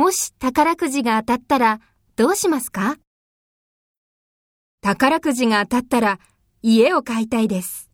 もし宝くじが当たったらどうしますか？宝くじが当たったら家を買いたいです。